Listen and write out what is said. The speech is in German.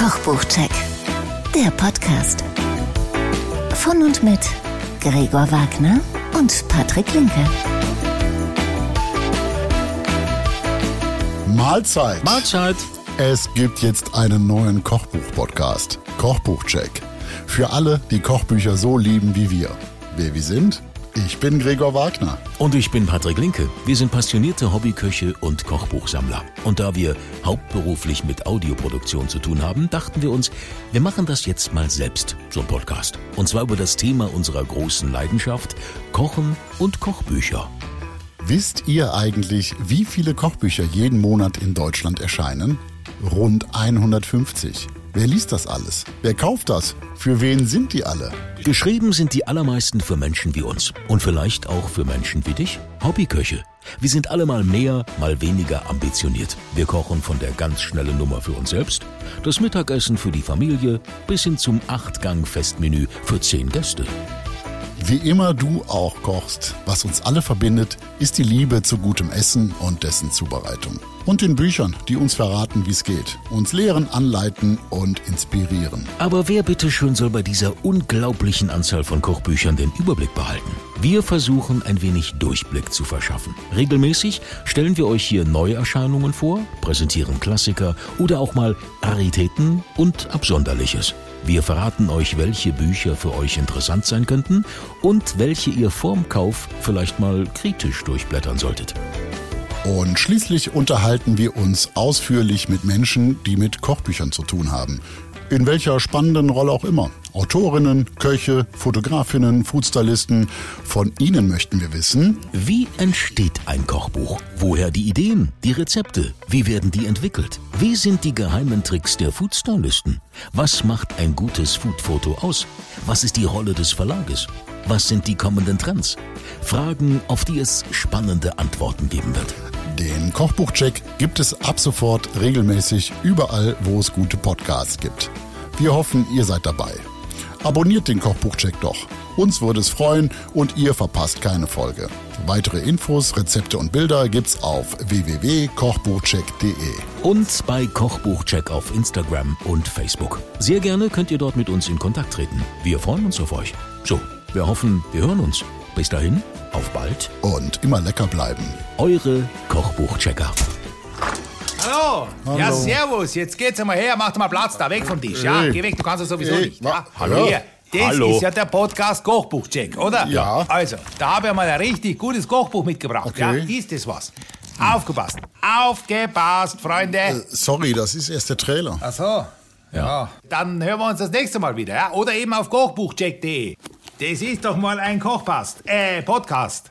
Kochbuchcheck, der Podcast. Von und mit Gregor Wagner und Patrick Linke. Mahlzeit. Mahlzeit. Es gibt jetzt einen neuen Kochbuch-Podcast. Kochbuchcheck. Für alle, die Kochbücher so lieben wie wir. Wer wir sind? Ich bin Gregor Wagner. Und ich bin Patrick Linke. Wir sind passionierte Hobbyköche und Kochbuchsammler. Und da wir hauptberuflich mit Audioproduktion zu tun haben, dachten wir uns, wir machen das jetzt mal selbst, so ein Podcast. Und zwar über das Thema unserer großen Leidenschaft, Kochen und Kochbücher. Wisst ihr eigentlich, wie viele Kochbücher jeden Monat in Deutschland erscheinen? Rund 150. Wer liest das alles? Wer kauft das? Für wen sind die alle? Geschrieben sind die allermeisten für Menschen wie uns. Und vielleicht auch für Menschen wie dich. Hobbyköche. Wir sind alle mal mehr, mal weniger ambitioniert. Wir kochen von der ganz schnellen Nummer für uns selbst, das Mittagessen für die Familie bis hin zum Achtgang-Festmenü für zehn Gäste. Wie immer du auch kochst, was uns alle verbindet, ist die Liebe zu gutem Essen und dessen Zubereitung. Und den Büchern, die uns verraten, wie es geht, uns lehren, anleiten und inspirieren. Aber wer bitteschön soll bei dieser unglaublichen Anzahl von Kochbüchern den Überblick behalten? Wir versuchen ein wenig Durchblick zu verschaffen. Regelmäßig stellen wir euch hier Neuerscheinungen vor, präsentieren Klassiker oder auch mal Raritäten und Absonderliches. Wir verraten euch, welche Bücher für euch interessant sein könnten und welche ihr vorm Kauf vielleicht mal kritisch durchblättern solltet. Und schließlich unterhalten wir uns ausführlich mit Menschen, die mit Kochbüchern zu tun haben. In welcher spannenden Rolle auch immer. Autorinnen, Köche, Fotografinnen, Foodstylisten. Von ihnen möchten wir wissen, Wie entsteht ein Kochbuch? Woher die Ideen, die Rezepte? Wie werden die entwickelt? Wie sind die geheimen Tricks der Foodstylisten? Was macht ein gutes Foodfoto aus? Was ist die Rolle des Verlages? Was sind die kommenden Trends? Fragen, auf die es spannende Antworten geben wird. Den Kochbuchcheck gibt es ab sofort regelmäßig überall, wo es gute Podcasts gibt. Wir hoffen, ihr seid dabei. Abonniert den Kochbuchcheck doch. Uns würde es freuen und ihr verpasst keine Folge. Weitere Infos, Rezepte und Bilder gibt's auf www.kochbuchcheck.de. Und bei Kochbuchcheck auf Instagram und Facebook. Sehr gerne könnt ihr dort mit uns in Kontakt treten. Wir freuen uns auf euch. So, wir hoffen, wir hören uns. Bis dahin, auf bald. Und immer lecker bleiben. Eure Kochbuchchecker. Hallo. Ja, Hallo. servus. Jetzt geht's einmal her, mach doch mal Platz da, weg vom Tisch. Ja, Ey. geh weg, du kannst das sowieso Ey, nicht. Ja. Hallo. Hier, das Hallo. ist ja der Podcast Kochbuchcheck, oder? Ja. Also, da habe ich mal ein richtig gutes Kochbuch mitgebracht. Okay. Ja, ist das was? Aufgepasst. Aufgepasst, Freunde. Sorry, das ist erst der Trailer. Ach so. Ja. Dann hören wir uns das nächste Mal wieder, ja? Oder eben auf kochbuchcheck.de. Das ist doch mal ein Kochpast. Äh, Podcast.